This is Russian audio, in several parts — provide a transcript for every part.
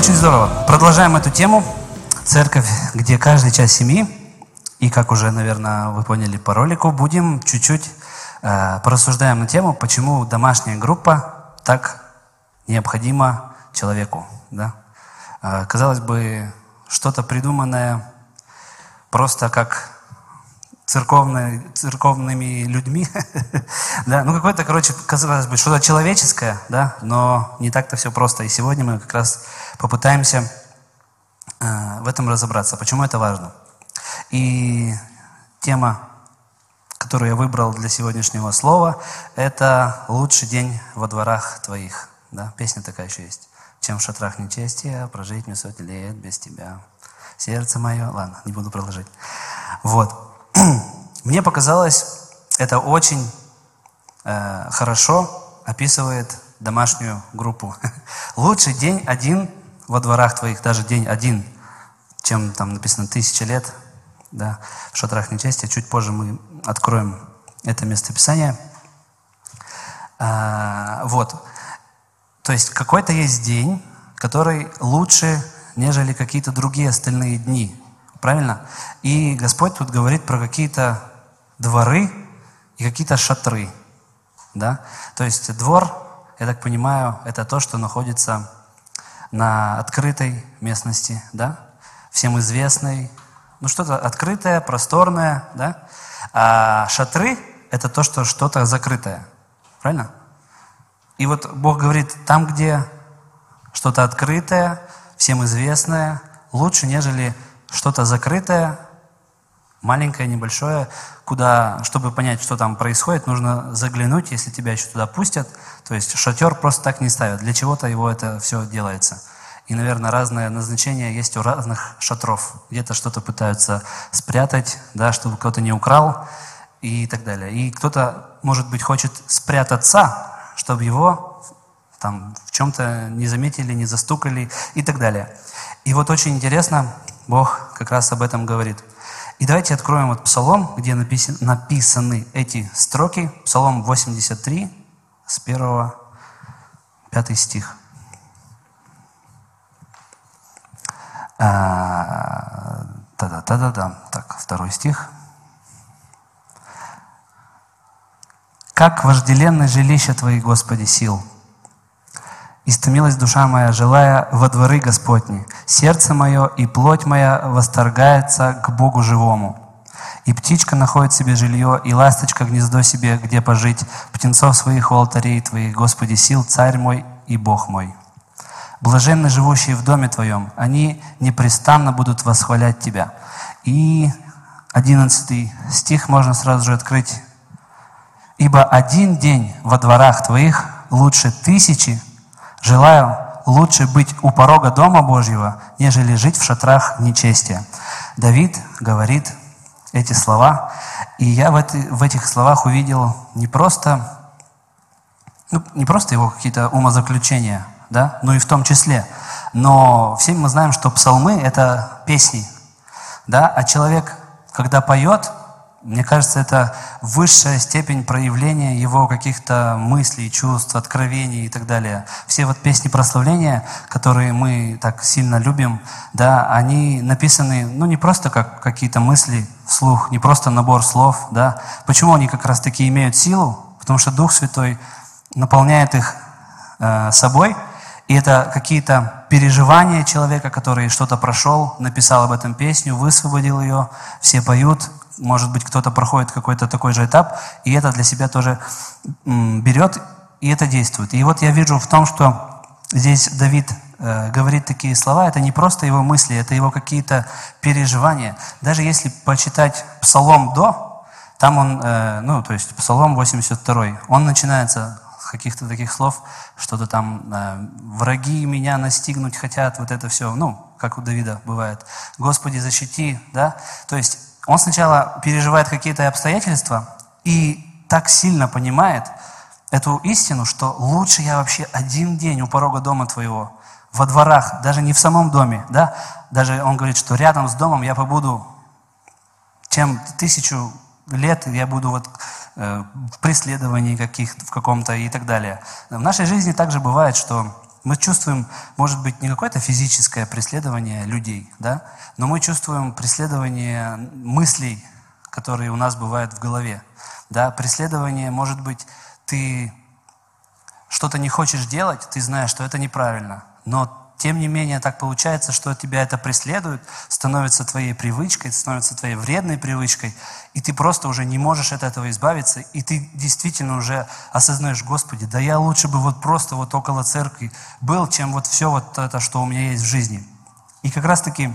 Очень здорово. Продолжаем эту тему. Церковь, где каждый часть семьи. И как уже, наверное, вы поняли по ролику, будем чуть-чуть э, порассуждаем на тему, почему домашняя группа так необходима человеку. Да? Э, казалось бы, что-то придуманное просто как церковной, церковными людьми, да, ну какое-то, короче, казалось бы, что-то человеческое, да, но не так-то все просто. И сегодня мы как раз попытаемся э, в этом разобраться, почему это важно. И тема, которую я выбрал для сегодняшнего слова, это «Лучший день во дворах твоих». Да, песня такая еще есть. «Чем в шатрах нечестия, прожить мне сотни лет без тебя. Сердце мое...» Ладно, не буду продолжать. Вот. Мне показалось, это очень э, хорошо описывает домашнюю группу. Лучший день один во дворах твоих, даже день один, чем там написано тысяча лет да, в шатрах нечестия. Чуть позже мы откроем это местописание. А, вот. То есть какой-то есть день, который лучше, нежели какие-то другие остальные дни. Правильно? И Господь тут говорит про какие-то дворы и какие-то шатры. Да? То есть двор, я так понимаю, это то, что находится на открытой местности, да? всем известной, ну что-то открытое, просторное, да? А шатры – это то, что что-то закрытое, правильно? И вот Бог говорит, там, где что-то открытое, всем известное, лучше, нежели что-то закрытое, маленькое, небольшое, куда, чтобы понять, что там происходит, нужно заглянуть, если тебя еще туда пустят. То есть шатер просто так не ставят. Для чего-то его это все делается. И, наверное, разное назначение есть у разных шатров. Где-то что-то пытаются спрятать, да, чтобы кто-то не украл и так далее. И кто-то, может быть, хочет спрятаться, чтобы его там в чем-то не заметили, не застукали и так далее. И вот очень интересно, Бог как раз об этом говорит. И давайте откроем вот Псалом, где написан, написаны эти строки. Псалом 83, с 1, 5 стих. Да-да-да-да-да. Так, второй стих. «Как вожделенное жилище Твои, Господи, сил, Истомилась душа моя, желая во дворы Господни. Сердце мое и плоть моя восторгается к Богу живому. И птичка находит себе жилье, и ласточка гнездо себе, где пожить, птенцов своих у алтарей Твоих, Господи, сил, Царь мой и Бог мой. Блаженны живущие в доме Твоем, они непрестанно будут восхвалять Тебя. И одиннадцатый стих можно сразу же открыть. «Ибо один день во дворах Твоих лучше тысячи Желаю лучше быть у порога Дома Божьего, нежели жить в шатрах нечестия. Давид говорит эти слова, и я в, эти, в этих словах увидел не просто, ну, не просто его какие-то умозаключения, да, но и в том числе. Но все мы знаем, что псалмы – это песни, да, а человек, когда поет, мне кажется, это высшая степень проявления его каких-то мыслей, чувств, откровений и так далее. Все вот песни прославления, которые мы так сильно любим, да, они написаны, ну, не просто как какие-то мысли вслух, не просто набор слов, да. Почему они как раз-таки имеют силу? Потому что Дух Святой наполняет их э, собой, и это какие-то переживания человека, который что-то прошел, написал об этом песню, высвободил ее, все поют, может быть, кто-то проходит какой-то такой же этап, и это для себя тоже берет, и это действует. И вот я вижу в том, что здесь Давид э, говорит такие слова, это не просто его мысли, это его какие-то переживания. Даже если почитать Псалом до, там он, э, ну, то есть Псалом 82, он начинается с каких-то таких слов, что-то там, э, враги меня настигнуть хотят, вот это все, ну, как у Давида бывает. Господи, защити, да? То есть он сначала переживает какие-то обстоятельства и так сильно понимает эту истину, что лучше я вообще один день у порога дома твоего, во дворах, даже не в самом доме, да, даже он говорит, что рядом с домом я побуду, чем тысячу лет я буду вот э, в преследовании каких в каком-то и так далее. В нашей жизни также бывает, что Мы чувствуем, может быть, не какое-то физическое преследование людей, да, но мы чувствуем преследование мыслей, которые у нас бывают в голове. Да, преследование, может быть, ты что-то не хочешь делать, ты знаешь, что это неправильно, но тем не менее, так получается, что тебя это преследует, становится твоей привычкой, становится твоей вредной привычкой, и ты просто уже не можешь от этого избавиться, и ты действительно уже осознаешь, Господи, да я лучше бы вот просто вот около церкви был, чем вот все вот это, что у меня есть в жизни. И как раз-таки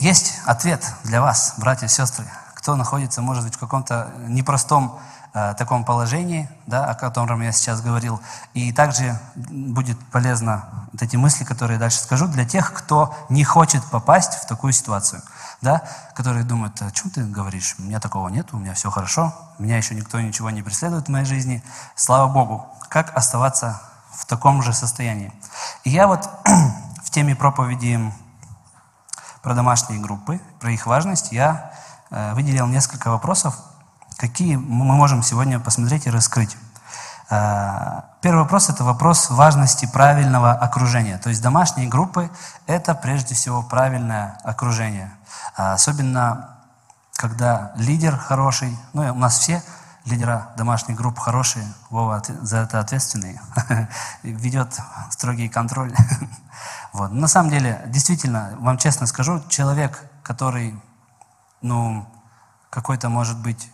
есть ответ для вас, братья и сестры, кто находится, может быть, в каком-то непростом таком положении, да, о котором я сейчас говорил. И также будет полезно вот эти мысли, которые я дальше скажу, для тех, кто не хочет попасть в такую ситуацию, да, которые думают, о чем ты говоришь, у меня такого нет, у меня все хорошо, меня еще никто ничего не преследует в моей жизни. Слава Богу, как оставаться в таком же состоянии. И я вот в теме проповеди про домашние группы, про их важность, я э, выделил несколько вопросов, Какие мы можем сегодня посмотреть и раскрыть? А, первый вопрос – это вопрос важности правильного окружения. То есть домашние группы – это прежде всего правильное окружение. А, особенно, когда лидер хороший, ну, у нас все лидера домашних групп хорошие, Вова за это ответственный, ведет строгий контроль. вот. На самом деле, действительно, вам честно скажу, человек, который, ну, какой-то, может быть,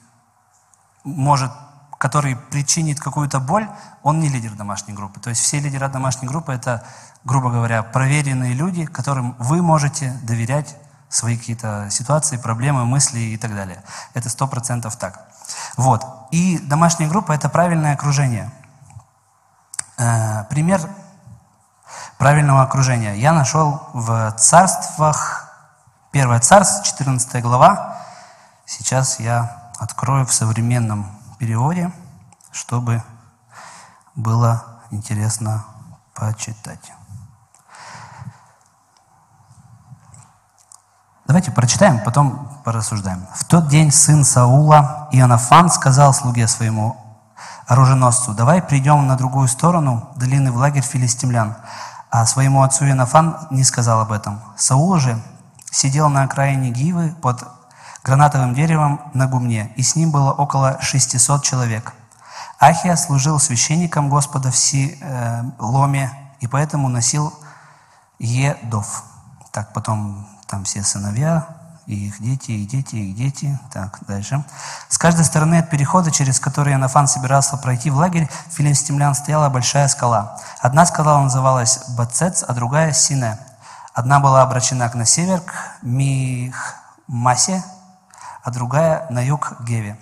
может, который причинит какую-то боль, он не лидер домашней группы. То есть все лидеры домашней группы – это, грубо говоря, проверенные люди, которым вы можете доверять свои какие-то ситуации, проблемы, мысли и так далее. Это сто процентов так. Вот. И домашняя группа – это правильное окружение. Э, пример правильного окружения я нашел в царствах, Первое царство, 14 глава. Сейчас я открою в современном переводе, чтобы было интересно почитать. Давайте прочитаем, потом порассуждаем. В тот день сын Саула, Ионафан, сказал слуге своему оруженосцу, давай придем на другую сторону долины в лагерь филистимлян. А своему отцу Ионафан не сказал об этом. Саул же сидел на окраине Гивы под гранатовым деревом на гумне, и с ним было около 600 человек. Ахия служил священником Господа в Силоме, и поэтому носил Едов. Так, потом там все сыновья, и их дети, и дети, и дети. Так, дальше. С каждой стороны от перехода, через который Анафан собирался пройти в лагерь, филистимлян стояла большая скала. Одна скала называлась Бацец, а другая Сине. Одна была обращена на север, к Михмасе, а другая на юг Геве.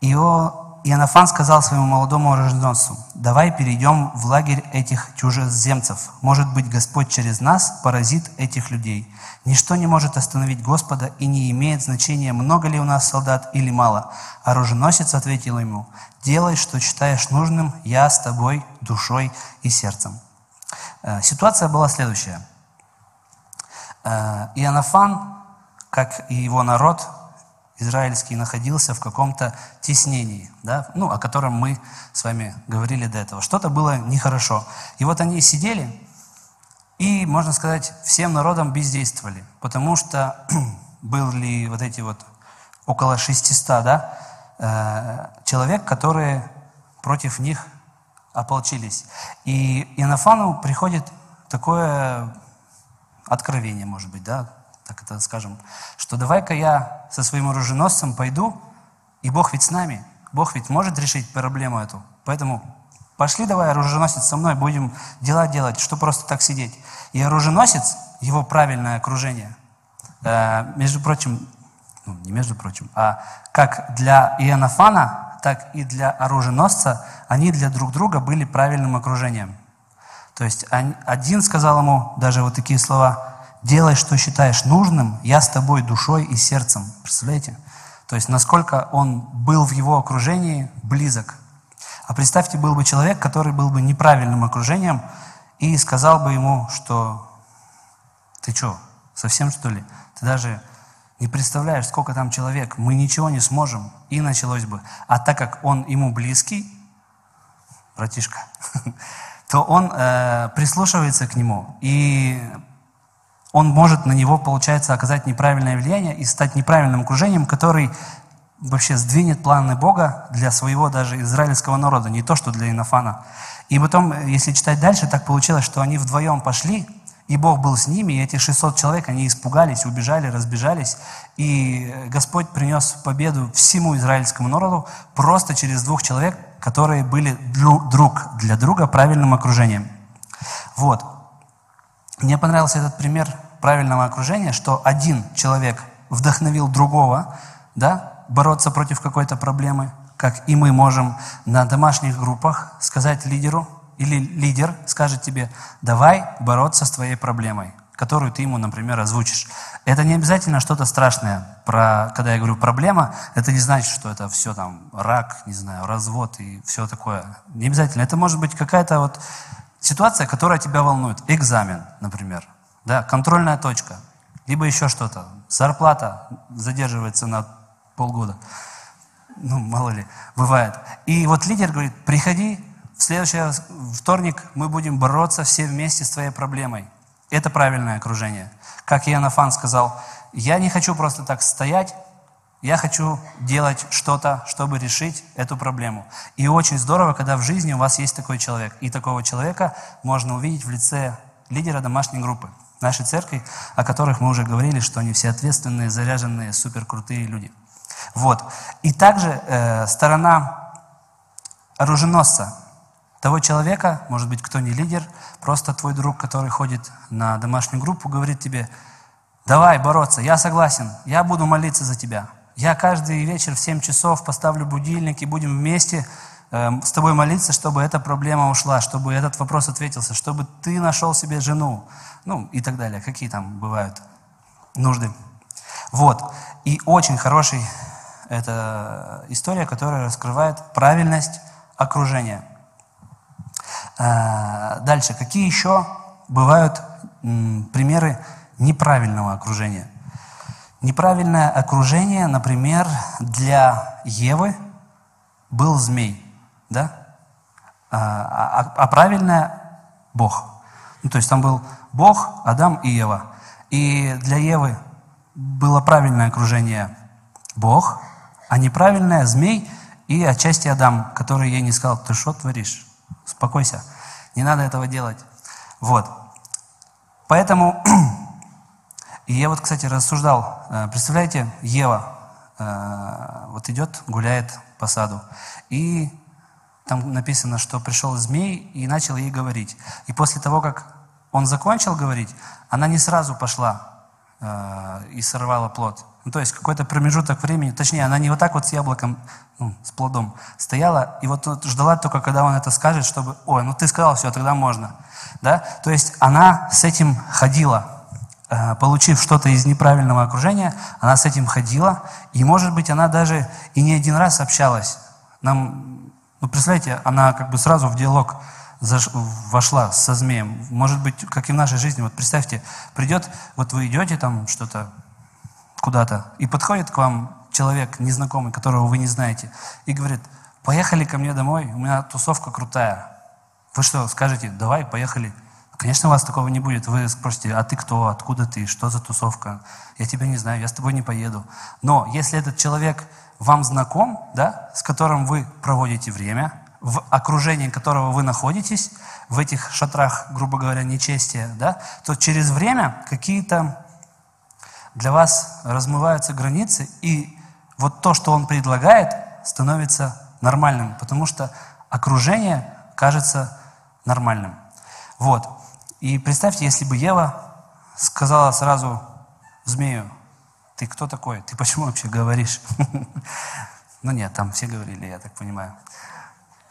Ио, Иоаннафан сказал своему молодому рожденцу, давай перейдем в лагерь этих чужеземцев. Может быть, Господь через нас поразит этих людей. Ничто не может остановить Господа и не имеет значения, много ли у нас солдат или мало. Оруженосец ответил ему, делай, что считаешь нужным, я с тобой душой и сердцем. Э, ситуация была следующая. Э, Иоаннафан, как и его народ, израильский находился в каком-то теснении, да, ну, о котором мы с вами говорили до этого. Что-то было нехорошо. И вот они сидели и, можно сказать, всем народом бездействовали, потому что были вот эти вот около 600 да, э, человек, которые против них ополчились. И Иоаннафану приходит такое откровение, может быть, да, так это скажем, что давай-ка я со своим оруженосцем пойду, и Бог ведь с нами, Бог ведь может решить проблему эту. Поэтому пошли давай, оруженосец, со мной, будем дела делать, что просто так сидеть. И оруженосец, его правильное окружение, э, между прочим, ну, не между прочим, а как для Иоаннафана, так и для оруженосца, они для друг друга были правильным окружением. То есть один сказал ему даже вот такие слова, делай, что считаешь нужным, я с тобой душой и сердцем. Представляете? То есть, насколько он был в его окружении близок. А представьте, был бы человек, который был бы неправильным окружением и сказал бы ему, что ты что, совсем что ли? Ты даже не представляешь, сколько там человек, мы ничего не сможем. И началось бы. А так как он ему близкий, братишка, то он э, прислушивается к нему, и он может на него, получается, оказать неправильное влияние и стать неправильным окружением, который вообще сдвинет планы Бога для своего даже израильского народа, не то, что для Инофана. И потом, если читать дальше, так получилось, что они вдвоем пошли, и Бог был с ними, и эти 600 человек, они испугались, убежали, разбежались. И Господь принес победу всему израильскому народу просто через двух человек, которые были друг для друга правильным окружением. Вот. Мне понравился этот пример правильного окружения, что один человек вдохновил другого, да, бороться против какой-то проблемы, как и мы можем на домашних группах сказать лидеру, или лидер скажет тебе, давай бороться с твоей проблемой, которую ты ему, например, озвучишь. Это не обязательно что-то страшное. Про, когда я говорю проблема, это не значит, что это все там рак, не знаю, развод и все такое. Не обязательно. Это может быть какая-то вот ситуация, которая тебя волнует. Экзамен, например. Да, контрольная точка. Либо еще что-то. Зарплата задерживается на полгода. Ну, мало ли, бывает. И вот лидер говорит, приходи, в следующий вторник мы будем бороться все вместе с твоей проблемой. Это правильное окружение. Как Иоаннафан сказал, я не хочу просто так стоять, я хочу делать что-то, чтобы решить эту проблему. И очень здорово, когда в жизни у вас есть такой человек. И такого человека можно увидеть в лице лидера домашней группы нашей церкви, о которых мы уже говорили, что они все ответственные, заряженные, суперкрутые люди. Вот. И также э, сторона оруженосца, того человека, может быть, кто не лидер, просто твой друг, который ходит на домашнюю группу, говорит тебе, давай бороться, я согласен, я буду молиться за тебя. Я каждый вечер в 7 часов поставлю будильник и будем вместе э, с тобой молиться, чтобы эта проблема ушла, чтобы этот вопрос ответился, чтобы ты нашел себе жену, ну и так далее. Какие там бывают нужды. Вот. И очень хороший это история, которая раскрывает правильность окружения. А, дальше. Какие еще бывают примеры неправильного окружения? Неправильное окружение, например, для Евы был змей, да? А, а, а правильное – Бог. Ну, то есть там был Бог, Адам и Ева. И для Евы было правильное окружение Бог, а неправильное – змей и отчасти Адам, который ей не сказал, ты что творишь? Успокойся, не надо этого делать. Вот. Поэтому, и я вот, кстати, рассуждал, э, представляете, Ева э, вот идет, гуляет по саду, и там написано, что пришел змей и начал ей говорить. И после того, как он закончил говорить, она не сразу пошла э, и сорвала плод. Ну, то есть какой-то промежуток времени, точнее, она не вот так вот с яблоком, ну, с плодом стояла, и вот ждала только, когда он это скажет, чтобы, ой, ну ты сказал, все, тогда можно. Да? То есть она с этим ходила, получив что-то из неправильного окружения, она с этим ходила, и, может быть, она даже и не один раз общалась. Нам, ну, представляете, она как бы сразу в диалог вошла со змеем. Может быть, как и в нашей жизни, вот представьте, придет, вот вы идете там что-то куда-то, и подходит к вам человек незнакомый, которого вы не знаете, и говорит, поехали ко мне домой, у меня тусовка крутая. Вы что, скажете, давай, поехали. Конечно, у вас такого не будет. Вы спросите, а ты кто, откуда ты, что за тусовка? Я тебя не знаю, я с тобой не поеду. Но если этот человек вам знаком, да, с которым вы проводите время, в окружении которого вы находитесь, в этих шатрах, грубо говоря, нечестия, да, то через время какие-то для вас размываются границы, и вот то, что он предлагает, становится нормальным, потому что окружение кажется нормальным. Вот. И представьте, если бы Ева сказала сразу змею, ты кто такой? Ты почему вообще говоришь? Ну нет, там все говорили, я так понимаю.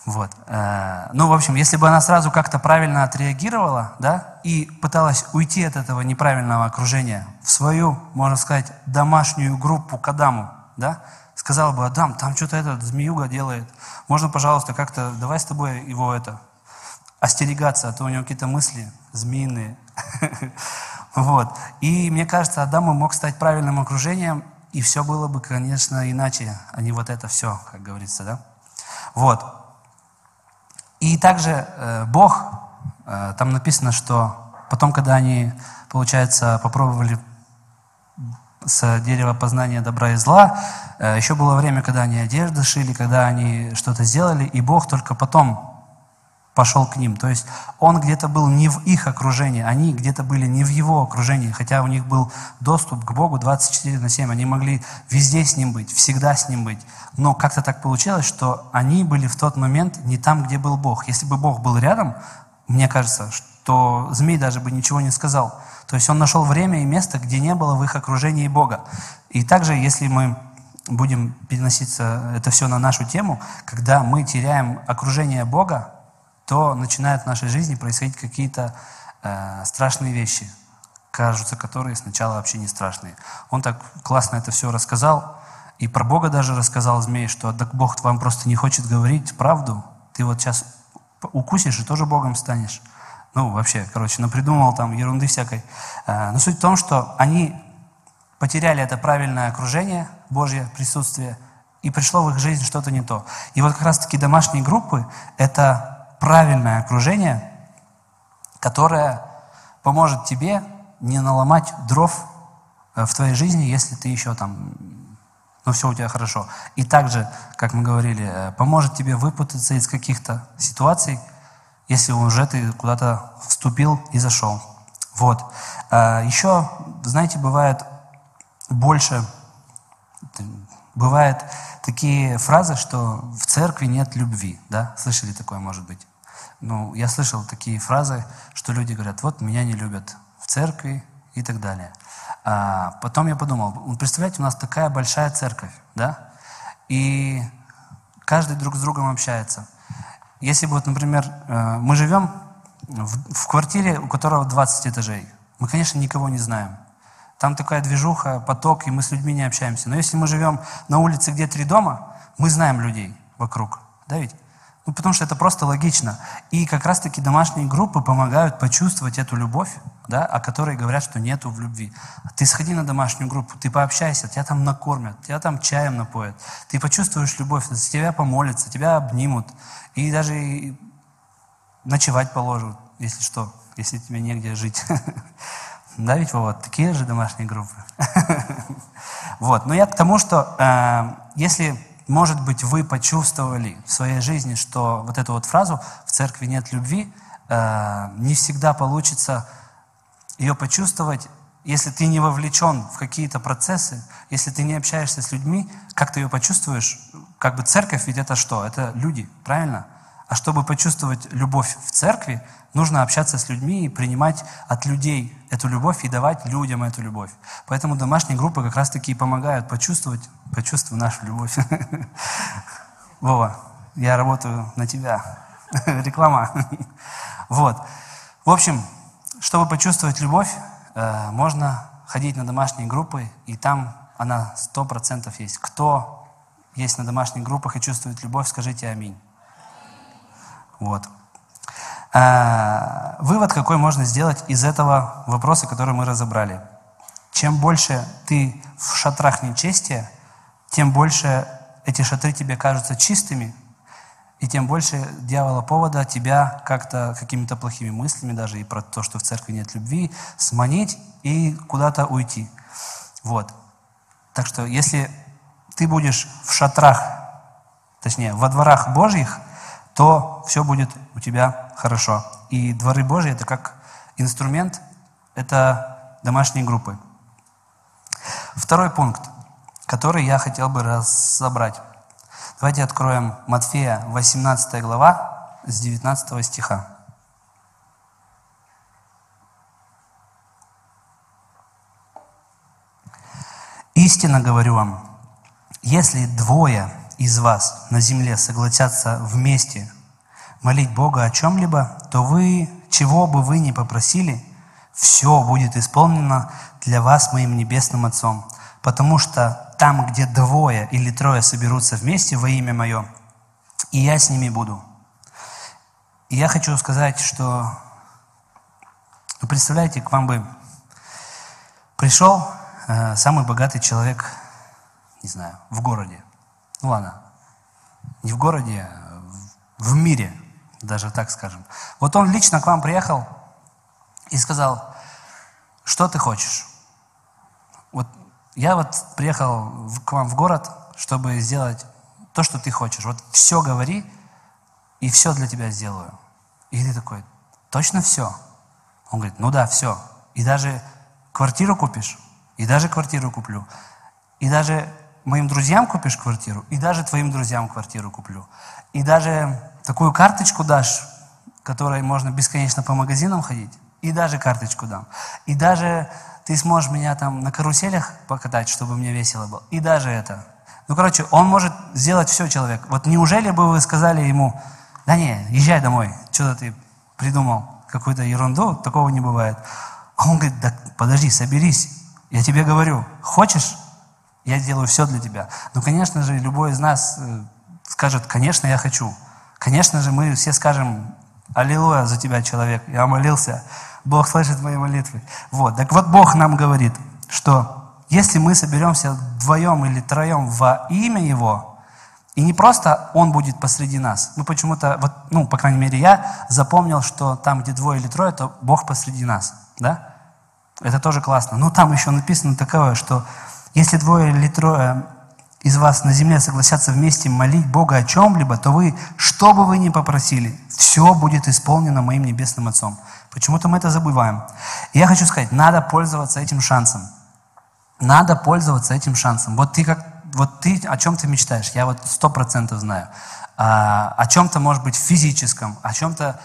Вот. Э, ну, в общем, если бы она сразу как-то правильно отреагировала, да, и пыталась уйти от этого неправильного окружения в свою, можно сказать, домашнюю группу к Адаму, да, сказала бы, Адам, там что-то этот змеюга делает, можно, пожалуйста, как-то, давай с тобой его это, остерегаться, а то у него какие-то мысли змеиные. Вот. И мне кажется, Адаму мог стать правильным окружением, и все было бы, конечно, иначе, а не вот это все, как говорится, да? Вот. И также э, Бог, э, там написано, что потом, когда они, получается, попробовали с дерева познания добра и зла, э, еще было время, когда они одежды шили, когда они что-то сделали, и Бог только потом пошел к ним. То есть он где-то был не в их окружении, они где-то были не в его окружении, хотя у них был доступ к Богу 24 на 7, они могли везде с ним быть, всегда с ним быть. Но как-то так получилось, что они были в тот момент не там, где был Бог. Если бы Бог был рядом, мне кажется, что змей даже бы ничего не сказал. То есть он нашел время и место, где не было в их окружении Бога. И также, если мы будем переноситься это все на нашу тему, когда мы теряем окружение Бога, то начинают в нашей жизни происходить какие-то э, страшные вещи, кажутся которые сначала вообще не страшные. Он так классно это все рассказал, и про Бога даже рассказал змей, что так Бог вам просто не хочет говорить правду, ты вот сейчас укусишь и тоже Богом станешь. Ну, вообще, короче, напридумывал там ерунды всякой. Э, но суть в том, что они потеряли это правильное окружение, Божье присутствие, и пришло в их жизнь что-то не то. И вот как раз-таки домашние группы – это правильное окружение, которое поможет тебе не наломать дров э, в твоей жизни, если ты еще там, ну все у тебя хорошо. И также, как мы говорили, э, поможет тебе выпутаться из каких-то ситуаций, если уже ты куда-то вступил и зашел. Вот. А еще, знаете, бывает больше, бывает такие фразы, что в церкви нет любви, да? Слышали такое, может быть? Ну, я слышал такие фразы, что люди говорят, вот меня не любят в церкви и так далее. А потом я подумал, «Ну, представляете, у нас такая большая церковь, да? И каждый друг с другом общается. Если бы, вот, например, э, мы живем в, в квартире, у которого 20 этажей, мы, конечно, никого не знаем. Там такая движуха, поток, и мы с людьми не общаемся. Но если мы живем на улице, где три дома, мы знаем людей вокруг. Да ведь? Ну, потому что это просто логично. И как раз-таки домашние группы помогают почувствовать эту любовь, да, о которой говорят, что нету в любви. Ты сходи на домашнюю группу, ты пообщайся, тебя там накормят, тебя там чаем напоят. Ты почувствуешь любовь, за тебя помолятся, тебя обнимут. И даже ночевать положат, если что, если тебе негде жить. Да, ведь вот такие же домашние группы. Вот, но я к тому, что э, если может быть, вы почувствовали в своей жизни, что вот эту вот фразу «в церкви нет любви» э, не всегда получится ее почувствовать, если ты не вовлечен в какие-то процессы, если ты не общаешься с людьми, как ты ее почувствуешь? Как бы церковь ведь это что? Это люди, правильно? А чтобы почувствовать любовь в церкви, нужно общаться с людьми и принимать от людей эту любовь и давать людям эту любовь. Поэтому домашние группы как раз-таки помогают почувствовать, почувствовать нашу любовь. Вова, я работаю на тебя. Реклама. Вот. В общем, чтобы почувствовать любовь, э, можно ходить на домашние группы, и там она сто процентов есть. Кто есть на домашних группах и чувствует любовь, скажите аминь. Вот. А, вывод какой можно сделать из этого вопроса, который мы разобрали. Чем больше ты в шатрах нечестия, тем больше эти шатры тебе кажутся чистыми, и тем больше дьявола повода тебя как-то какими-то плохими мыслями, даже и про то, что в церкви нет любви, сманить и куда-то уйти. Вот. Так что если ты будешь в шатрах, точнее, во дворах Божьих, то все будет у тебя хорошо. И дворы Божьи – это как инструмент, это домашние группы. Второй пункт, который я хотел бы разобрать. Давайте откроем Матфея, 18 глава, с 19 стиха. Истинно говорю вам, если двое из вас на земле согласятся вместе молить Бога о чем-либо, то вы, чего бы вы ни попросили, все будет исполнено для вас моим небесным Отцом. Потому что там, где двое или трое соберутся вместе во имя Мое, и я с ними буду. И я хочу сказать, что, вы представляете, к вам бы пришел э, самый богатый человек, не знаю, в городе. Ну ладно, не в городе, а в мире, даже так скажем. Вот он лично к вам приехал и сказал, что ты хочешь? Вот я вот приехал к вам в город, чтобы сделать то, что ты хочешь. Вот все говори, и все для тебя сделаю. И ты такой, точно все? Он говорит, ну да, все. И даже квартиру купишь? И даже квартиру куплю. И даже моим друзьям купишь квартиру, и даже твоим друзьям квартиру куплю. И даже такую карточку дашь, которой можно бесконечно по магазинам ходить, и даже карточку дам. И даже ты сможешь меня там на каруселях покатать, чтобы мне весело было. И даже это. Ну, короче, он может сделать все, человек. Вот неужели бы вы сказали ему, да не, езжай домой, что-то ты придумал, какую-то ерунду, такого не бывает. А он говорит, да подожди, соберись, я тебе говорю, хочешь, я делаю все для тебя. Ну, конечно же, любой из нас э, скажет, конечно, я хочу. Конечно же, мы все скажем, аллилуйя за тебя, человек, я молился, Бог слышит мои молитвы. Вот, так вот Бог нам говорит, что если мы соберемся вдвоем или троем во имя Его, и не просто Он будет посреди нас. Мы почему-то, вот, ну, по крайней мере, я запомнил, что там, где двое или трое, то Бог посреди нас. Да? Это тоже классно. Но там еще написано такое, что если двое или трое из вас на земле согласятся вместе молить Бога о чем-либо, то вы, что бы вы ни попросили, все будет исполнено моим небесным Отцом. Почему-то мы это забываем. Я хочу сказать, надо пользоваться этим шансом. Надо пользоваться этим шансом. Вот ты как, вот ты о чем ты мечтаешь, я вот сто процентов знаю. А, о чем-то, может быть, физическом, о чем-то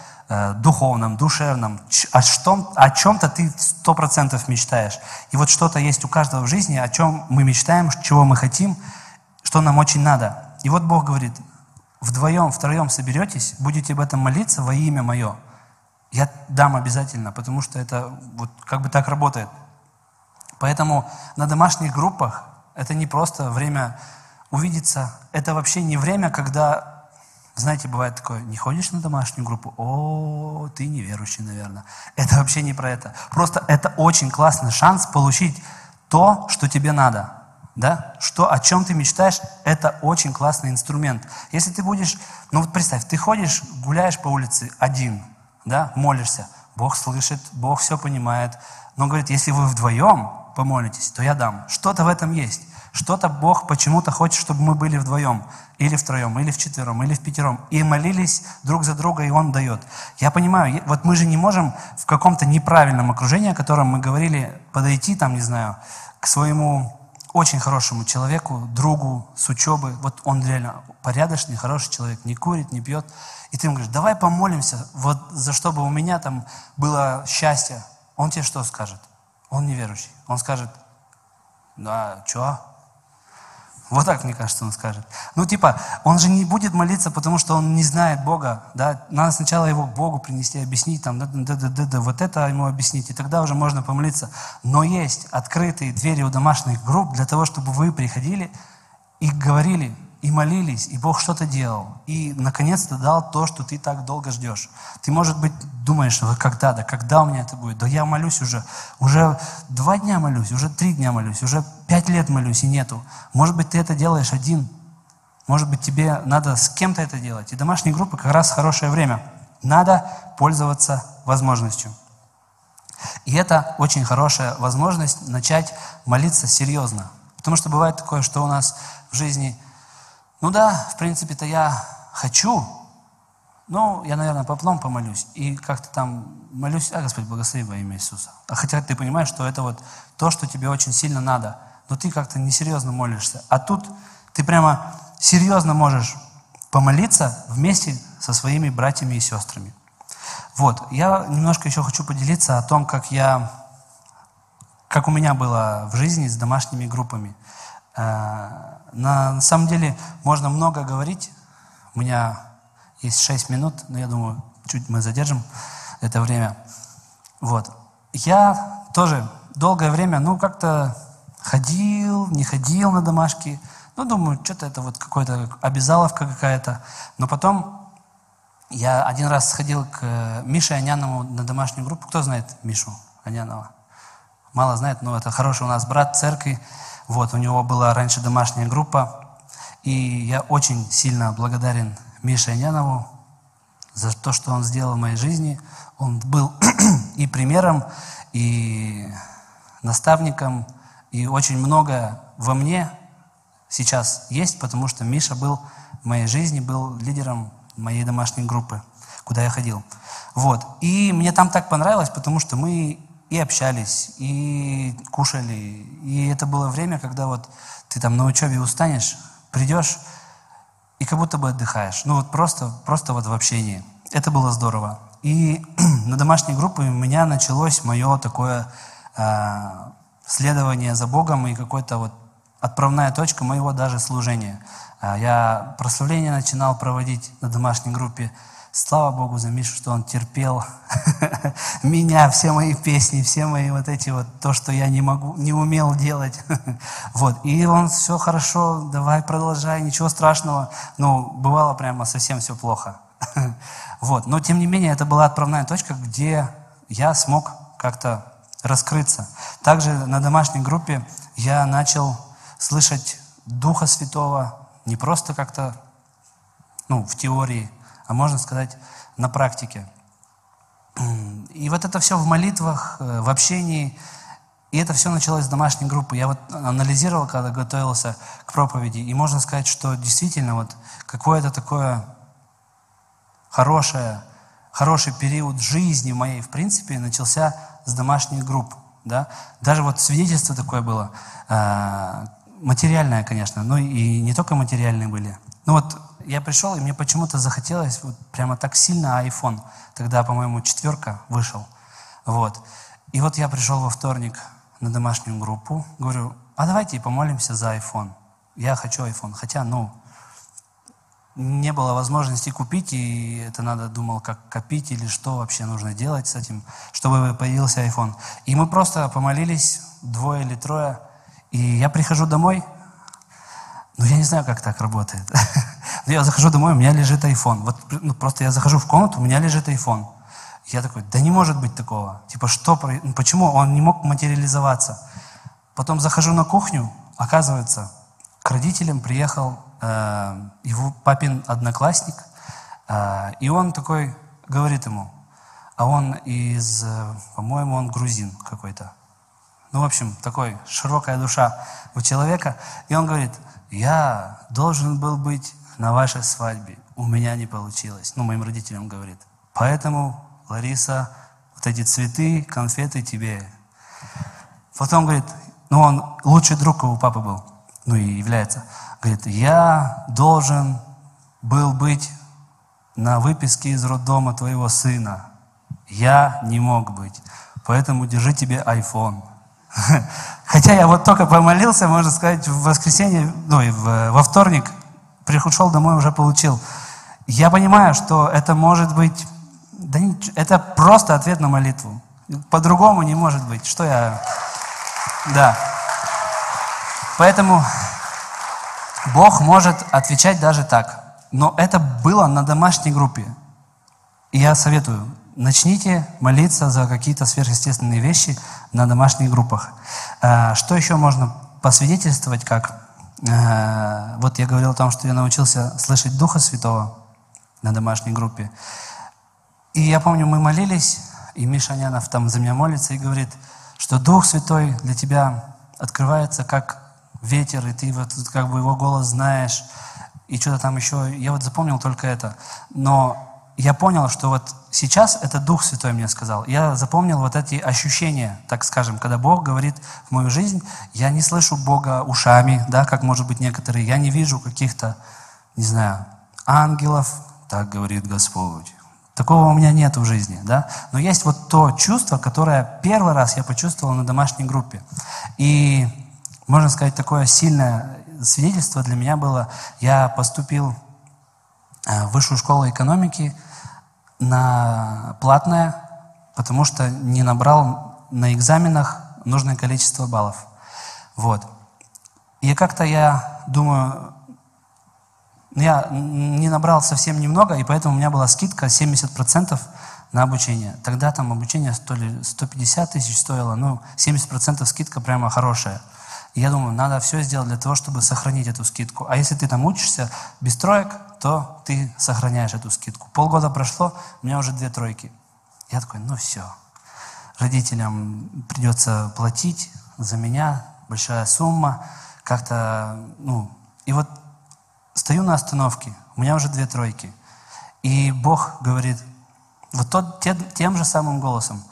духовном, душевном, о, что, о чем-то ты сто процентов мечтаешь. И вот что-то есть у каждого в жизни, о чем мы мечтаем, чего мы хотим, что нам очень надо. И вот Бог говорит, вдвоем, втроем соберетесь, будете об этом молиться во имя Мое. Я дам обязательно, потому что это вот как бы так работает. Поэтому на домашних группах это не просто время увидеться, это вообще не время, когда знаете, бывает такое, не ходишь на домашнюю группу, о, ты неверующий, наверное. Это вообще не про это. Просто это очень классный шанс получить то, что тебе надо. Да? Что, о чем ты мечтаешь, это очень классный инструмент. Если ты будешь, ну вот представь, ты ходишь, гуляешь по улице один, да, молишься, Бог слышит, Бог все понимает. Но говорит, если вы вдвоем помолитесь, то я дам. Что-то в этом есть. Что-то Бог почему-то хочет, чтобы мы были вдвоем, или втроем, или вчетвером, или в пятером, и молились друг за друга, и Он дает. Я понимаю, вот мы же не можем в каком-то неправильном окружении, о котором мы говорили, подойти там, не знаю, к своему очень хорошему человеку, другу с учебы, вот он реально порядочный, хороший человек, не курит, не пьет, и ты ему говоришь, давай помолимся, вот за чтобы у меня там было счастье. Он тебе что скажет? Он неверующий. Он скажет, да, что? Вот так, мне кажется, он скажет. Ну, типа, он же не будет молиться, потому что он не знает Бога, да. Надо сначала его к Богу принести, объяснить, там, да, да, да, да, да, вот это ему объяснить, и тогда уже можно помолиться. Но есть открытые двери у домашних групп для того, чтобы вы приходили и говорили, и молились, и Бог что-то делал. И, наконец-то, дал то, что ты так долго ждешь. Ты, может быть, думаешь, вот когда, да, когда у меня это будет? Да я молюсь уже, уже два дня молюсь, уже три дня молюсь, уже пять лет молюсь, и нету. Может быть, ты это делаешь один. Может быть, тебе надо с кем-то это делать. И домашние группы как раз хорошее время. Надо пользоваться возможностью. И это очень хорошая возможность начать молиться серьезно. Потому что бывает такое, что у нас в жизни ну да, в принципе-то я хочу, но я, наверное, поплом помолюсь. И как-то там молюсь, а Господь благослови во имя Иисуса. А хотя ты понимаешь, что это вот то, что тебе очень сильно надо, но ты как-то несерьезно молишься. А тут ты прямо серьезно можешь помолиться вместе со своими братьями и сестрами. Вот, я немножко еще хочу поделиться о том, как я, как у меня было в жизни с домашними группами. Э, на, самом деле можно много говорить. У меня есть 6 минут, но я думаю, чуть мы задержим это время. Вот. Я тоже долгое время, ну, как-то ходил, не ходил на домашки. Ну, думаю, что-то это вот какая-то обязаловка какая-то. Но потом я один раз сходил к Мише Анянову на домашнюю группу. Кто знает Мишу Анянова? Мало знает, но это хороший у нас брат церкви. Вот, у него была раньше домашняя группа, и я очень сильно благодарен Мише Анянову за то, что Он сделал в моей жизни. Он был и примером, и наставником, и очень многое во мне сейчас есть, потому что Миша был в моей жизни, был лидером моей домашней группы, куда я ходил. Вот. И мне там так понравилось, потому что мы и общались, и кушали. И это было время, когда вот ты там на учебе устанешь, придешь и как будто бы отдыхаешь. Ну вот просто, просто вот в общении. Это было здорово. И на домашней группе у меня началось мое такое э, следование за Богом и какой-то вот отправная точка моего даже служения. Э, я прославление начинал проводить на домашней группе Слава Богу за Мишу, что он терпел меня, все мои песни, все мои вот эти вот, то, что я не могу, не умел делать. вот. И он все хорошо, давай продолжай, ничего страшного. Ну, бывало прямо совсем все плохо. вот. Но, тем не менее, это была отправная точка, где я смог как-то раскрыться. Также на домашней группе я начал слышать Духа Святого не просто как-то ну, в теории, а можно сказать на практике. И вот это все в молитвах, э, в общении, и это все началось с домашней группы. Я вот анализировал, когда готовился к проповеди, и можно сказать, что действительно вот какое-то такое хорошее, хороший период жизни моей, в принципе, начался с домашних групп. Да? Даже вот свидетельство такое было, э, материальное, конечно, но и не только материальные были. Ну вот я пришел, и мне почему-то захотелось вот прямо так сильно iPhone. Тогда, по-моему, четверка вышел. Вот. И вот я пришел во вторник на домашнюю группу, говорю, а давайте помолимся за iPhone. Я хочу iPhone. Хотя, ну, не было возможности купить, и это надо, думал, как копить или что вообще нужно делать с этим, чтобы появился iPhone. И мы просто помолились, двое или трое, и я прихожу домой, ну, я не знаю, как так работает. я захожу домой, у меня лежит iPhone. Вот ну, просто я захожу в комнату, у меня лежит iPhone. Я такой, да не может быть такого. Типа, что, ну, почему он не мог материализоваться? Потом захожу на кухню, оказывается, к родителям приехал э, его папин одноклассник, э, и он такой говорит ему, а он из, э, по-моему, он грузин какой-то. Ну, в общем, такой широкая душа у человека. И он говорит, я должен был быть на вашей свадьбе. У меня не получилось. Ну, моим родителям говорит. Поэтому, Лариса, вот эти цветы, конфеты тебе. Потом говорит, ну, он лучший друг его папы был, ну, и является. Говорит, я должен был быть на выписке из роддома твоего сына. Я не мог быть. Поэтому держи тебе iPhone. Хотя я вот только помолился, можно сказать, в воскресенье, ну и во вторник, пришел домой, уже получил. Я понимаю, что это может быть, да не, это просто ответ на молитву. По-другому не может быть. Что я... Да. Поэтому Бог может отвечать даже так. Но это было на домашней группе. И я советую, начните молиться за какие-то сверхъестественные вещи на домашних группах. А, что еще можно посвидетельствовать, как а, вот я говорил о том, что я научился слышать Духа Святого на домашней группе. И я помню, мы молились, и Миша Нянов там за меня молится и говорит, что Дух Святой для тебя открывается как ветер, и ты вот как бы его голос знаешь, и что-то там еще. Я вот запомнил только это. Но я понял, что вот сейчас это Дух Святой мне сказал. Я запомнил вот эти ощущения, так скажем, когда Бог говорит в мою жизнь, я не слышу Бога ушами, да, как может быть некоторые, я не вижу каких-то, не знаю, ангелов, так говорит Господь. Такого у меня нет в жизни, да. Но есть вот то чувство, которое первый раз я почувствовал на домашней группе. И, можно сказать, такое сильное свидетельство для меня было, я поступил Э, высшую школу экономики на платное, потому что не набрал на экзаменах нужное количество баллов. Вот. И как-то я думаю, я не набрал совсем немного, и поэтому у меня была скидка 70% на обучение. Тогда там обучение то ли 150 тысяч стоило, ну 70% скидка прямо хорошая. И я думаю, надо все сделать для того, чтобы сохранить эту скидку. А если ты там учишься без троек, то ты сохраняешь эту скидку. Полгода прошло, у меня уже две тройки. Я такой, ну все, родителям придется платить за меня, большая сумма, как-то, ну, и вот стою на остановке, у меня уже две тройки, и Бог говорит, вот тот, тем, тем же самым голосом,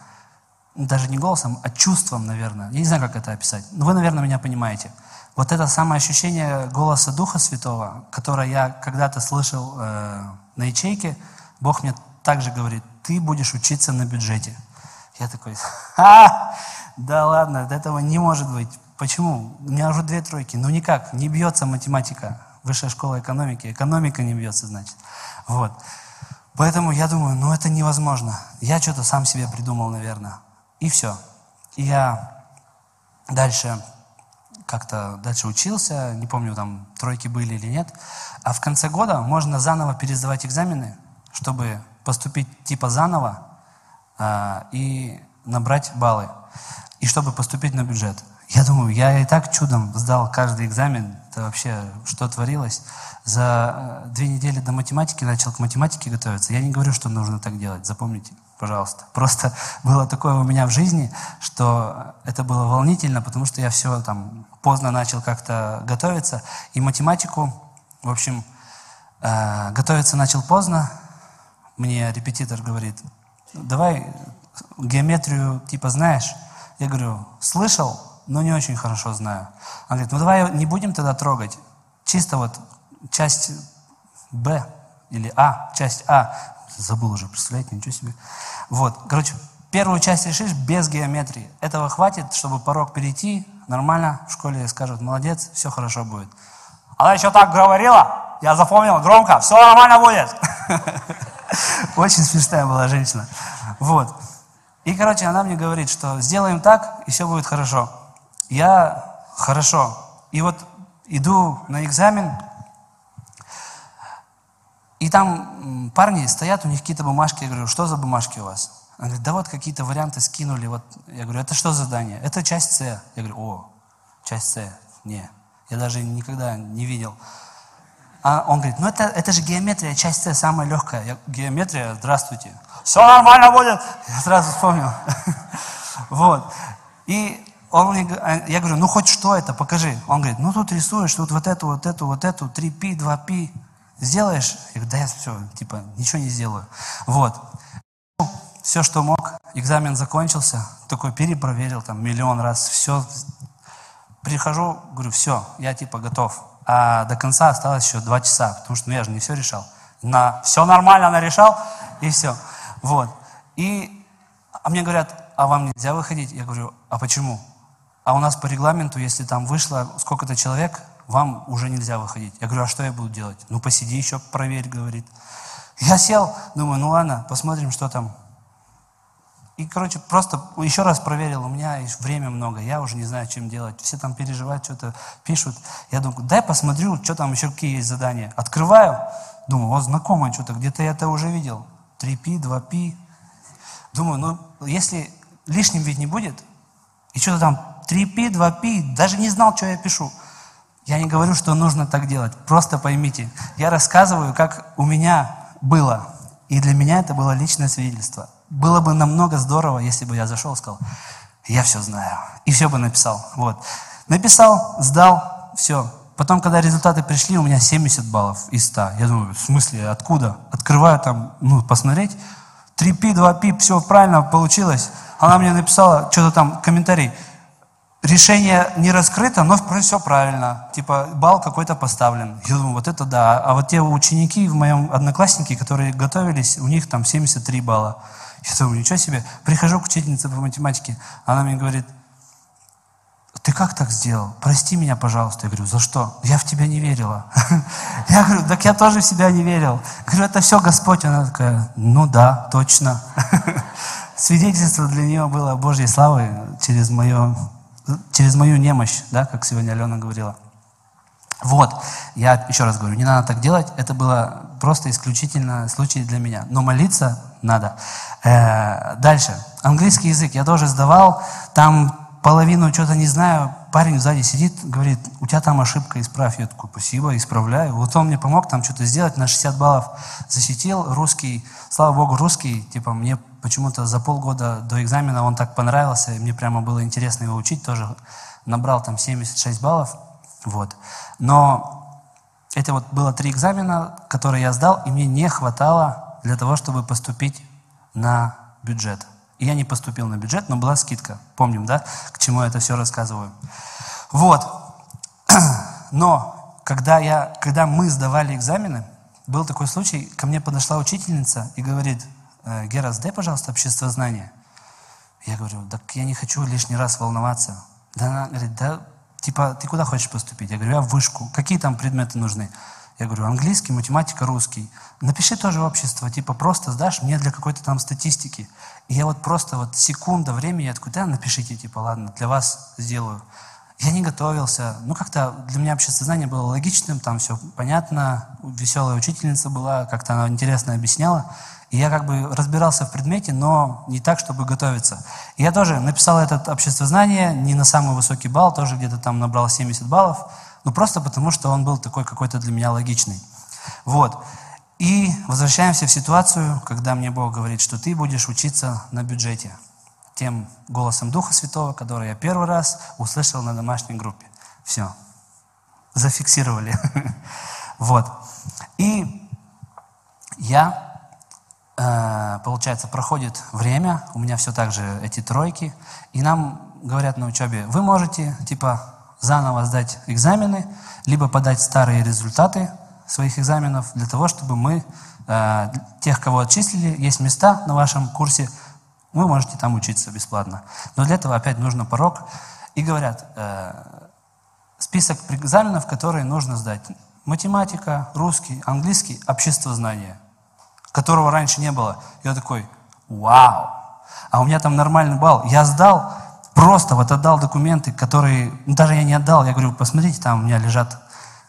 даже не голосом, а чувством, наверное, я не знаю, как это описать, но вы, наверное, меня понимаете. Вот это самое ощущение голоса Духа Святого, которое я когда-то слышал э, на ячейке, Бог мне также говорит, ты будешь учиться на бюджете. Я такой, а, да ладно, этого не может быть. Почему? У меня уже две тройки. Ну никак, не бьется математика. Высшая школа экономики. Экономика не бьется, значит. Вот. Поэтому я думаю, ну это невозможно. Я что-то сам себе придумал, наверное. И все. Я дальше как-то дальше учился, не помню, там тройки были или нет. А в конце года можно заново пересдавать экзамены, чтобы поступить типа заново а, и набрать баллы, и чтобы поступить на бюджет. Я думаю, я и так чудом сдал каждый экзамен, это вообще что творилось. За э, две недели до математики начал к математике готовиться. Я не говорю, что нужно так делать, запомните, пожалуйста. Просто было такое у меня в жизни, что это было волнительно, потому что я все там поздно начал как-то готовиться. И математику, в общем, э, готовиться начал поздно, мне репетитор говорит, давай геометрию типа знаешь? Я говорю, слышал, но не очень хорошо знаю. Он говорит, ну давай не будем тогда трогать. Чисто вот часть Б или А, часть А. Забыл уже, представляете, ничего себе. Вот, короче, первую часть решишь без геометрии. Этого хватит, чтобы порог перейти, нормально, в школе скажут, молодец, все хорошо будет. Она еще так говорила, я запомнил громко, все нормально будет. Очень смешная была женщина. Вот. И, короче, она мне говорит, что сделаем так, и все будет хорошо. Я хорошо. И вот иду на экзамен, и там парни стоят, у них какие-то бумажки. Я говорю, что за бумажки у вас? Она говорит, да вот какие-то варианты скинули. Вот. Я говорю, это что за задание? Это часть С. Я говорю, о, часть С. Не, я даже никогда не видел. А он говорит, ну это, это же геометрия, часть С самая легкая. Я, геометрия, здравствуйте. Все нормально будет. Я сразу вспомнил. Вот. И он мне, а, я говорю, ну хоть что это, покажи. Он говорит, ну тут рисуешь, тут вот эту, вот эту, вот эту, 3π, 2π. Сделаешь? Я говорю, да я все, типа, ничего не сделаю. Вот. Все, что мог, экзамен закончился, такой перепроверил там миллион раз, все. Прихожу, говорю, все, я типа готов а до конца осталось еще два часа, потому что ну, я же не все решал. На все нормально нарешал, и все. Вот. И а мне говорят, а вам нельзя выходить? Я говорю, а почему? А у нас по регламенту, если там вышло сколько-то человек, вам уже нельзя выходить. Я говорю, а что я буду делать? Ну, посиди еще, проверь, говорит. Я сел, думаю, ну ладно, посмотрим, что там и, короче, просто еще раз проверил, у меня время много, я уже не знаю, чем делать. Все там переживают, что-то пишут. Я думаю, дай посмотрю, что там еще какие есть задания. Открываю, думаю, вот знакомое что-то, где-то я это уже видел. 3P, 2P. Думаю, ну, если лишним ведь не будет, и что-то там 3P, 2P, даже не знал, что я пишу. Я не говорю, что нужно так делать. Просто поймите, я рассказываю, как у меня было. И для меня это было личное свидетельство. Было бы намного здорово, если бы я зашел и сказал, я все знаю. И все бы написал. Вот. Написал, сдал, все. Потом, когда результаты пришли, у меня 70 баллов из 100. Я думаю, в смысле, откуда? Открываю там, ну, посмотреть. 3P, 2P, все правильно получилось. Она мне написала, что-то там, комментарий. Решение не раскрыто, но все правильно. Типа, балл какой-то поставлен. Я думаю, вот это да. А вот те ученики в моем одноклассники, которые готовились, у них там 73 балла. Я думаю, ничего себе. Прихожу к учительнице по математике, она мне говорит, ты как так сделал? Прости меня, пожалуйста. Я говорю, за что? Я в тебя не верила. Я говорю, так я тоже в себя не верил. Говорю, это все Господь. Она такая, ну да, точно. Свидетельство для нее было Божьей славы через, мое, через мою немощь, да, как сегодня Алена говорила. Вот, я еще раз говорю, не надо так делать, это было просто исключительно случай для меня. Но молиться надо. Э, дальше, английский язык я тоже сдавал, там половину что-то не знаю, парень сзади сидит, говорит, у тебя там ошибка, исправь. Я такой, спасибо, исправляю. Вот он мне помог там что-то сделать, на 60 баллов защитил. Русский, слава богу, русский, типа мне почему-то за полгода до экзамена он так понравился, и мне прямо было интересно его учить, тоже набрал там 76 баллов. Вот. Но это вот было три экзамена, которые я сдал, и мне не хватало для того, чтобы поступить на бюджет. И я не поступил на бюджет, но была скидка. Помним, да, к чему я это все рассказываю. Вот. Но когда, я, когда мы сдавали экзамены, был такой случай, ко мне подошла учительница и говорит, «Э, Гера, сдай, пожалуйста, общество знания. Я говорю, так я не хочу лишний раз волноваться. Да она говорит, да, типа, ты куда хочешь поступить? Я говорю, я в вышку. Какие там предметы нужны? Я говорю, английский, математика, русский. Напиши тоже общество, типа просто сдашь мне для какой-то там статистики. И я вот просто вот секунда времени, я такой, напишите, типа, ладно, для вас сделаю. Я не готовился. Ну, как-то для меня общественное знание было логичным, там все понятно. Веселая учительница была, как-то она интересно объясняла. И я как бы разбирался в предмете, но не так, чтобы готовиться. И я тоже написал этот общество знания не на самый высокий балл, тоже где-то там набрал 70 баллов. Ну, просто потому, что он был такой какой-то для меня логичный. Вот. И возвращаемся в ситуацию, когда мне Бог говорит, что ты будешь учиться на бюджете. Тем голосом Духа Святого, который я первый раз услышал на домашней группе. Все. Зафиксировали. Вот. И я, получается, проходит время, у меня все так же эти тройки, и нам говорят на учебе, вы можете, типа, заново сдать экзамены, либо подать старые результаты своих экзаменов для того, чтобы мы, э, тех, кого отчислили, есть места на вашем курсе, вы можете там учиться бесплатно. Но для этого опять нужно порог. И говорят, э, список экзаменов, которые нужно сдать. Математика, русский, английский, общество знания, которого раньше не было. Я такой, вау! А у меня там нормальный балл. Я сдал, Просто вот отдал документы, которые, ну, даже я не отдал, я говорю, посмотрите, там у меня лежат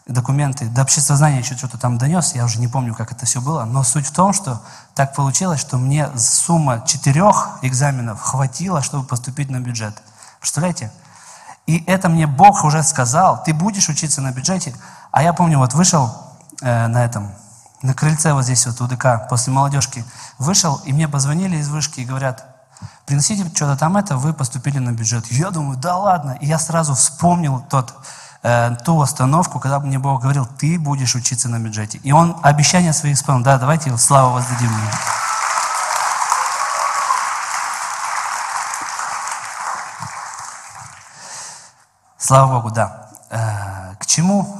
документы, до общества знания еще что-то там донес, я уже не помню, как это все было, но суть в том, что так получилось, что мне сумма четырех экзаменов хватило, чтобы поступить на бюджет. Представляете? И это мне Бог уже сказал, ты будешь учиться на бюджете. А я помню, вот вышел э, на этом, на крыльце вот здесь вот УДК после молодежки, вышел, и мне позвонили из вышки и говорят, приносите что-то там это, вы поступили на бюджет. Я думаю, да ладно. И я сразу вспомнил тот, э, ту остановку, когда мне Бог говорил, ты будешь учиться на бюджете. И он обещания свои исполнил. Да, давайте славу воздадим ему. Слава Богу, да. Э, к чему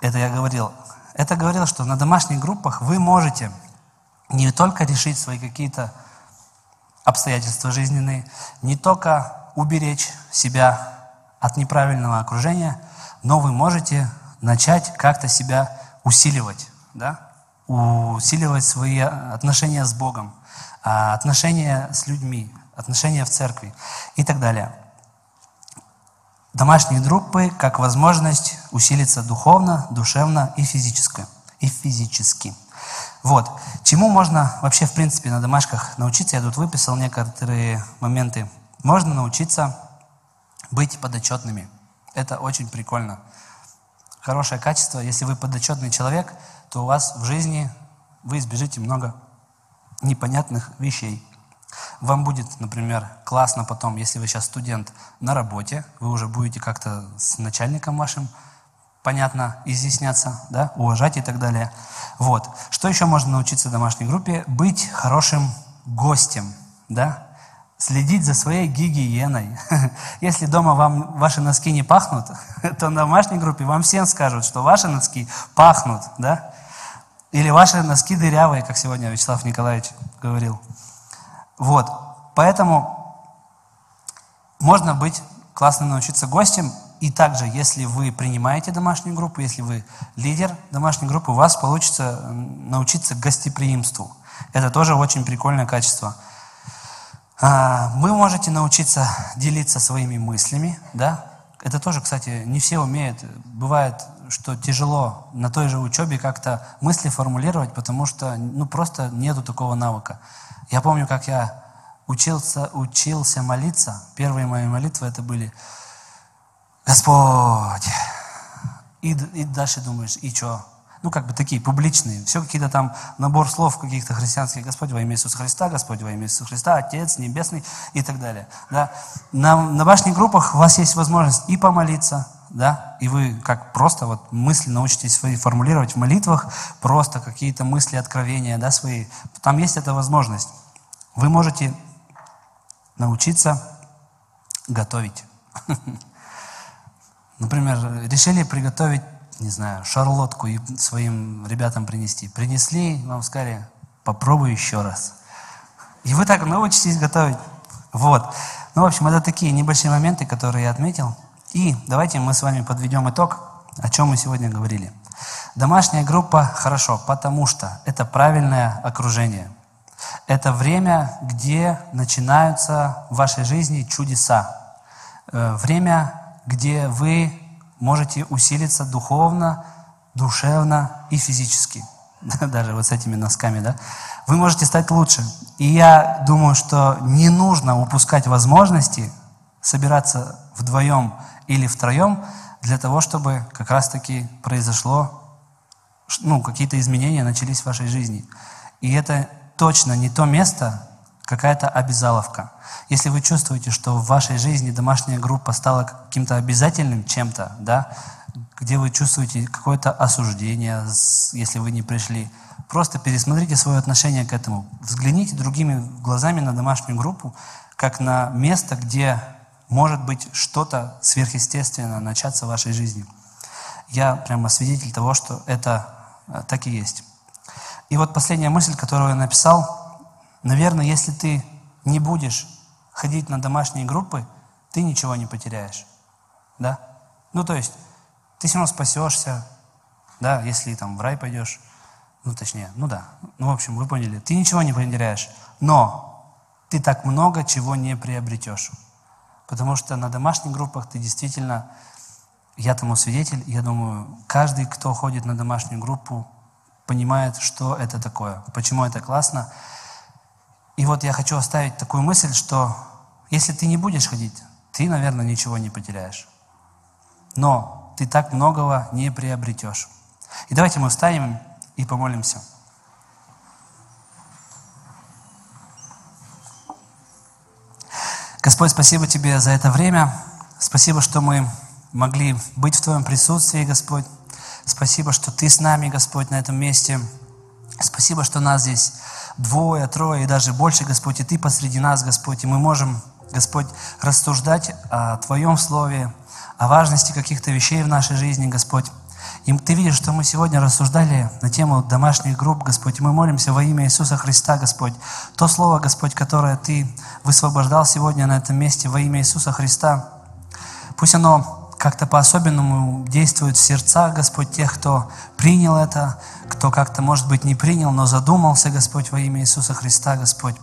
это я говорил? Это говорил, что на домашних группах вы можете не только решить свои какие-то обстоятельства жизненные, не только уберечь себя от неправильного окружения, но вы можете начать как-то себя усиливать, да? усиливать свои отношения с Богом, а, отношения с людьми, отношения в церкви и так далее. Домашние группы как возможность усилиться духовно, душевно и физически. И физически. Вот. Чему можно вообще, в принципе, на домашках научиться? Я тут выписал некоторые моменты. Можно научиться быть подотчетными. Это очень прикольно. Хорошее качество. Если вы подотчетный человек, то у вас в жизни вы избежите много непонятных вещей. Вам будет, например, классно потом, если вы сейчас студент на работе, вы уже будете как-то с начальником вашим понятно, изъясняться, да, уважать и так далее. Вот. Что еще можно научиться в домашней группе? Быть хорошим гостем, да, следить за своей гигиеной. Если дома вам ваши носки не пахнут, то на домашней группе вам всем скажут, что ваши носки пахнут, да? Или ваши носки дырявые, как сегодня Вячеслав Николаевич говорил. Вот. Поэтому можно быть классно научиться гостем, и также, если вы принимаете домашнюю группу, если вы лидер домашней группы, у вас получится научиться гостеприимству. Это тоже очень прикольное качество. А, вы можете научиться делиться своими мыслями, да? Это тоже, кстати, не все умеют. Бывает, что тяжело на той же учебе как-то мысли формулировать, потому что ну, просто нету такого навыка. Я помню, как я учился, учился молиться. Первые мои молитвы это были Господь. И, и дальше думаешь, и что? Ну, как бы такие публичные. Все какие-то там набор слов каких-то христианских. Господь во имя Иисуса Христа, Господь во имя Иисуса Христа, Отец Небесный и так далее. Да? На, на ваших группах у вас есть возможность и помолиться, да, и вы как просто вот мысли научитесь свои формулировать в молитвах, просто какие-то мысли, откровения, да, свои. Там есть эта возможность. Вы можете научиться готовить. Например, решили приготовить, не знаю, шарлотку и своим ребятам принести. Принесли, вам сказали, попробуй еще раз. И вы так научитесь готовить. Вот. Ну, в общем, это такие небольшие моменты, которые я отметил. И давайте мы с вами подведем итог, о чем мы сегодня говорили. Домашняя группа хорошо, потому что это правильное окружение. Это время, где начинаются в вашей жизни чудеса. Э, время, где вы можете усилиться духовно, душевно и физически. Даже вот с этими носками, да? Вы можете стать лучше. И я думаю, что не нужно упускать возможности собираться вдвоем или втроем для того, чтобы как раз-таки произошло, ну, какие-то изменения начались в вашей жизни. И это точно не то место, какая-то обязаловка. Если вы чувствуете, что в вашей жизни домашняя группа стала каким-то обязательным чем-то, да, где вы чувствуете какое-то осуждение, если вы не пришли, просто пересмотрите свое отношение к этому. Взгляните другими глазами на домашнюю группу, как на место, где может быть что-то сверхъестественное начаться в вашей жизни. Я прямо свидетель того, что это э, так и есть. И вот последняя мысль, которую я написал, наверное, если ты не будешь ходить на домашние группы, ты ничего не потеряешь. Да? Ну, то есть, ты все равно спасешься, да, если там в рай пойдешь, ну, точнее, ну да, ну, в общем, вы поняли, ты ничего не потеряешь, но ты так много чего не приобретешь. Потому что на домашних группах ты действительно, я тому свидетель, я думаю, каждый, кто ходит на домашнюю группу, понимает, что это такое, почему это классно. И вот я хочу оставить такую мысль, что если ты не будешь ходить, ты, наверное, ничего не потеряешь. Но ты так многого не приобретешь. И давайте мы встанем и помолимся. Господь, спасибо Тебе за это время. Спасибо, что мы могли быть в Твоем присутствии, Господь. Спасибо, что Ты с нами, Господь, на этом месте. Спасибо, что нас здесь двое, трое и даже больше, Господь, и Ты посреди нас, Господь, и мы можем, Господь, рассуждать о Твоем Слове, о важности каких-то вещей в нашей жизни, Господь. И Ты видишь, что мы сегодня рассуждали на тему домашних групп, Господь, мы молимся во имя Иисуса Христа, Господь. То Слово, Господь, которое Ты высвобождал сегодня на этом месте во имя Иисуса Христа, пусть оно как-то по-особенному действует в сердца, Господь, тех, кто принял это, кто как-то, может быть, не принял, но задумался, Господь, во имя Иисуса Христа, Господь.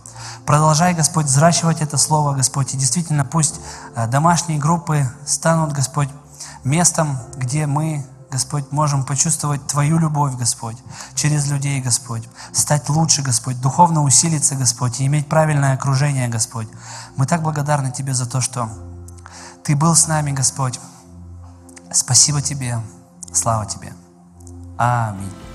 Продолжай, Господь, взращивать это Слово, Господь, и действительно пусть э, домашние группы станут, Господь, местом, где мы Господь, можем почувствовать Твою любовь, Господь, через людей, Господь, стать лучше, Господь, духовно усилиться, Господь, и иметь правильное окружение, Господь. Мы так благодарны Тебе за то, что Ты был с нами, Господь. Спасибо Тебе, слава Тебе. Аминь.